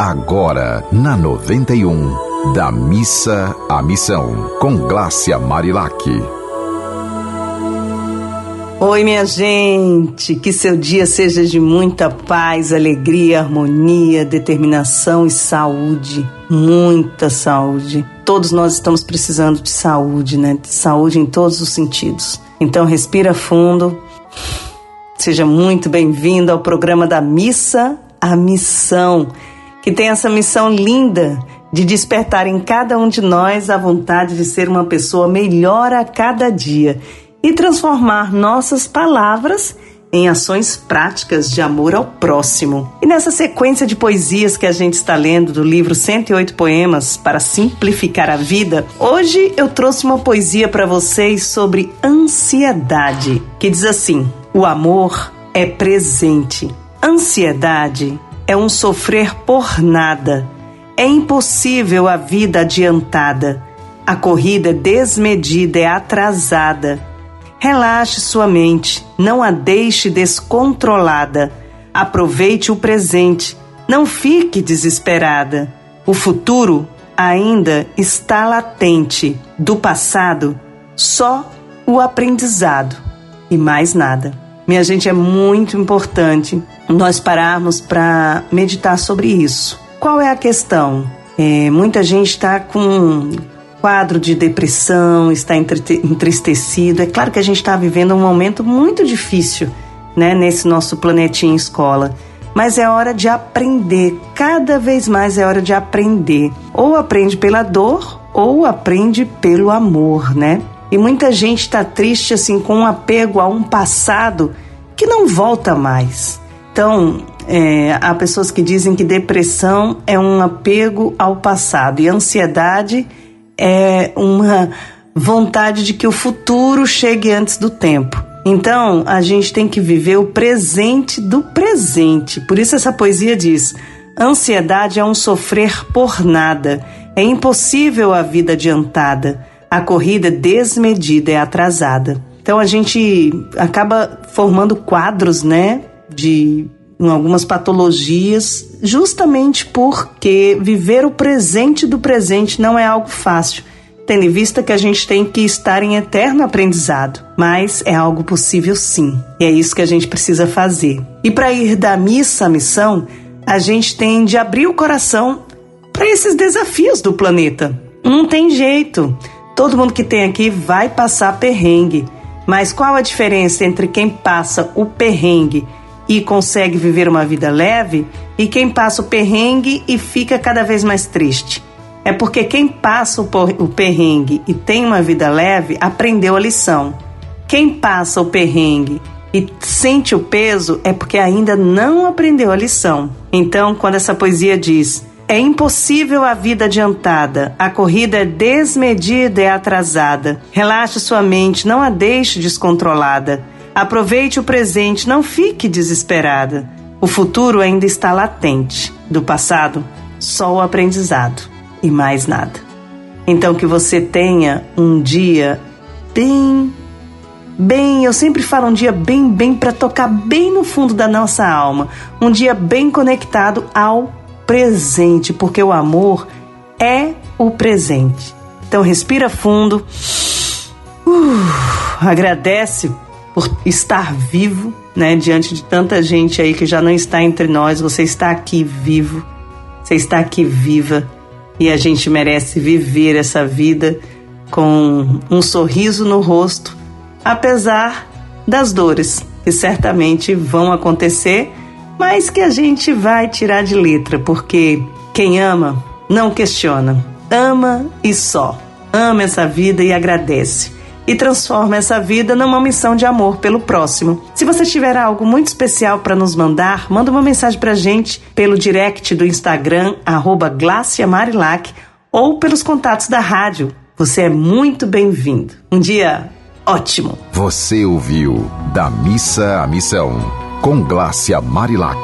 agora na 91 da missa à missão com Glácia Marilac. Oi, minha gente, que seu dia seja de muita paz, alegria, harmonia, determinação e saúde, muita saúde. Todos nós estamos precisando de saúde, né? De saúde em todos os sentidos. Então respira fundo. Seja muito bem-vindo ao programa da Missa à Missão que tem essa missão linda de despertar em cada um de nós a vontade de ser uma pessoa melhor a cada dia e transformar nossas palavras em ações práticas de amor ao próximo. E nessa sequência de poesias que a gente está lendo do livro 108 Poemas para Simplificar a Vida, hoje eu trouxe uma poesia para vocês sobre ansiedade, que diz assim: O amor é presente. Ansiedade é um sofrer por nada. É impossível a vida adiantada. A corrida é desmedida, é atrasada. Relaxe sua mente, não a deixe descontrolada. Aproveite o presente, não fique desesperada. O futuro ainda está latente. Do passado, só o aprendizado e mais nada. Minha gente, é muito importante nós pararmos para meditar sobre isso. Qual é a questão? É, muita gente está com quadro de depressão, está entristecido. É claro que a gente está vivendo um momento muito difícil, né, nesse nosso planetinha escola. Mas é hora de aprender, cada vez mais é hora de aprender. Ou aprende pela dor, ou aprende pelo amor, né? E muita gente está triste assim com um apego a um passado que não volta mais. Então, é, há pessoas que dizem que depressão é um apego ao passado e ansiedade é uma vontade de que o futuro chegue antes do tempo. Então, a gente tem que viver o presente do presente. Por isso, essa poesia diz: ansiedade é um sofrer por nada, é impossível a vida adiantada, a corrida desmedida é atrasada. Então, a gente acaba formando quadros, né? De em algumas patologias, justamente porque viver o presente do presente não é algo fácil, tendo em vista que a gente tem que estar em eterno aprendizado. Mas é algo possível sim, e é isso que a gente precisa fazer. E para ir da missa à missão, a gente tem de abrir o coração para esses desafios do planeta. Não tem jeito. Todo mundo que tem aqui vai passar perrengue. Mas qual a diferença entre quem passa o perrengue e consegue viver uma vida leve e quem passa o perrengue e fica cada vez mais triste. É porque quem passa o perrengue e tem uma vida leve aprendeu a lição. Quem passa o perrengue e sente o peso é porque ainda não aprendeu a lição. Então, quando essa poesia diz: É impossível a vida adiantada, a corrida é desmedida e atrasada. Relaxe sua mente, não a deixe descontrolada. Aproveite o presente, não fique desesperada. O futuro ainda está latente. Do passado, só o aprendizado e mais nada. Então que você tenha um dia bem bem, eu sempre falo um dia bem bem para tocar bem no fundo da nossa alma, um dia bem conectado ao presente, porque o amor é o presente. Então respira fundo. Uh, agradece por estar vivo, né? Diante de tanta gente aí que já não está entre nós, você está aqui vivo, você está aqui viva e a gente merece viver essa vida com um sorriso no rosto, apesar das dores que certamente vão acontecer, mas que a gente vai tirar de letra, porque quem ama não questiona, ama e só. Ama essa vida e agradece e transforma essa vida numa missão de amor pelo próximo. Se você tiver algo muito especial para nos mandar, manda uma mensagem para gente pelo direct do Instagram, arroba Marilac, ou pelos contatos da rádio. Você é muito bem-vindo. Um dia ótimo. Você ouviu Da Missa à Missão, com Glácia Marilac.